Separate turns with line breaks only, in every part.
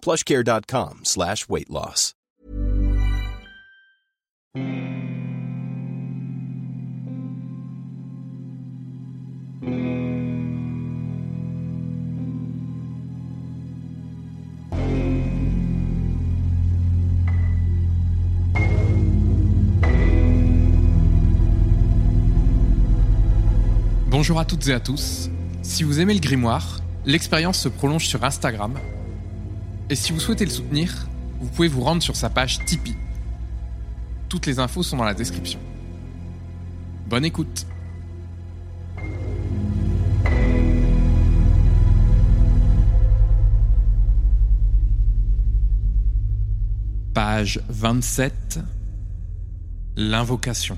plushcare.com slash weight loss.
Bonjour à toutes et à tous. Si vous aimez le grimoire, l'expérience se prolonge sur Instagram. Et si vous souhaitez le soutenir, vous pouvez vous rendre sur sa page Tipeee. Toutes les infos sont dans la description. Bonne écoute Page 27 L'invocation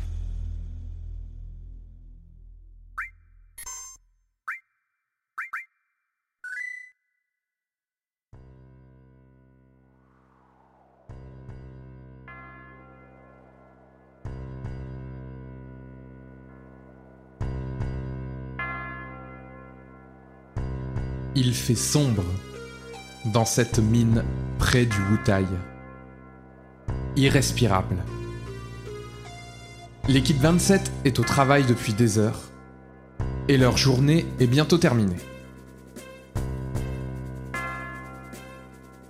Il fait sombre dans cette mine près du Wutai. Irrespirable. L'équipe 27 est au travail depuis des heures et leur journée est bientôt terminée.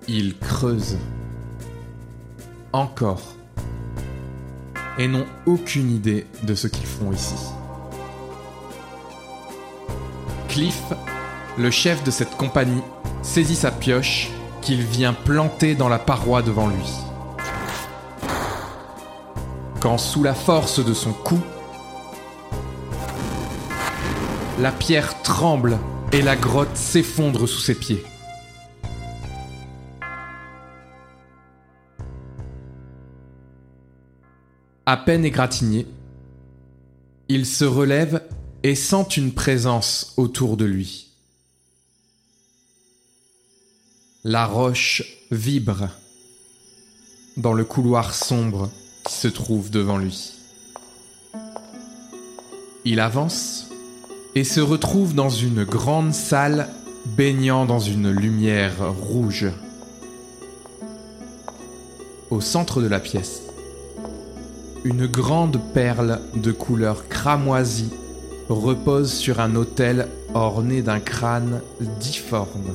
Ils creusent. Encore. Et n'ont aucune idée de ce qu'ils font ici. Cliff le chef de cette compagnie saisit sa pioche qu'il vient planter dans la paroi devant lui. Quand sous la force de son coup, la pierre tremble et la grotte s'effondre sous ses pieds. À peine égratigné, il se relève et sent une présence autour de lui. La roche vibre dans le couloir sombre qui se trouve devant lui. Il avance et se retrouve dans une grande salle baignant dans une lumière rouge. Au centre de la pièce, une grande perle de couleur cramoisie repose sur un autel orné d'un crâne difforme.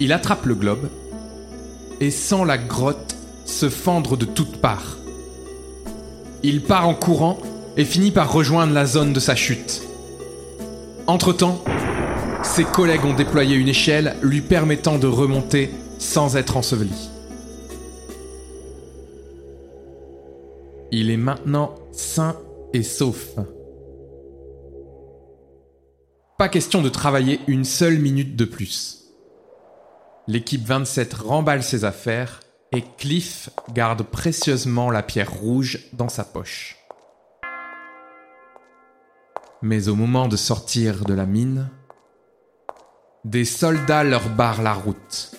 Il attrape le globe et sent la grotte se fendre de toutes parts. Il part en courant et finit par rejoindre la zone de sa chute. Entre-temps, ses collègues ont déployé une échelle lui permettant de remonter sans être enseveli. Il est maintenant sain et sauf. Pas question de travailler une seule minute de plus. L'équipe 27 remballe ses affaires et Cliff garde précieusement la pierre rouge dans sa poche. Mais au moment de sortir de la mine, des soldats leur barrent la route.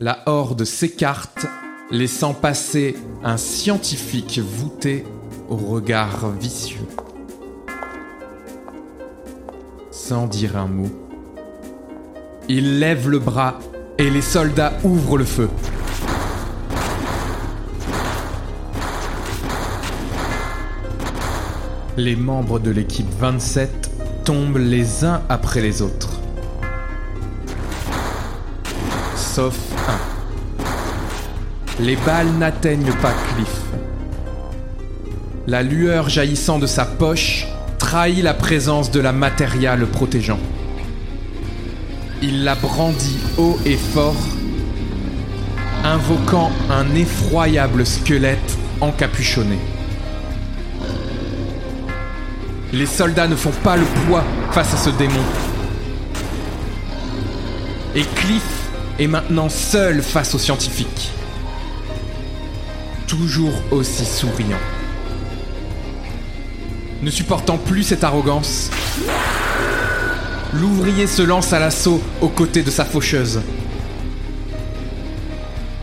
La horde s'écarte, laissant passer un scientifique voûté au regard vicieux. Sans dire un mot, il lève le bras et les soldats ouvrent le feu. Les membres de l'équipe 27 tombent les uns après les autres. Sauf un. Les balles n'atteignent pas Cliff. La lueur jaillissant de sa poche trahit la présence de la matériale protégeant. Il la brandit haut et fort, invoquant un effroyable squelette encapuchonné. Les soldats ne font pas le poids face à ce démon. Et Cliff est maintenant seul face aux scientifiques. Toujours aussi souriant. Ne supportant plus cette arrogance, l'ouvrier se lance à l'assaut aux côtés de sa faucheuse.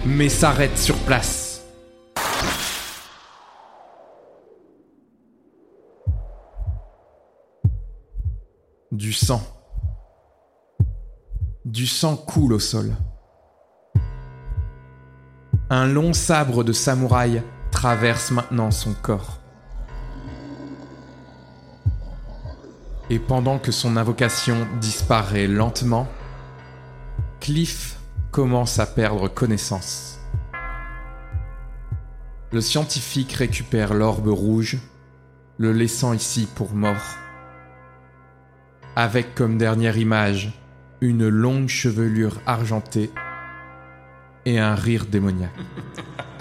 Mais s'arrête sur place. Du sang. Du sang coule au sol. Un long sabre de samouraï traverse maintenant son corps. Et pendant que son invocation disparaît lentement, Cliff commence à perdre connaissance. Le scientifique récupère l'orbe rouge, le laissant ici pour mort. Avec comme dernière image une longue chevelure argentée et un rire démoniaque.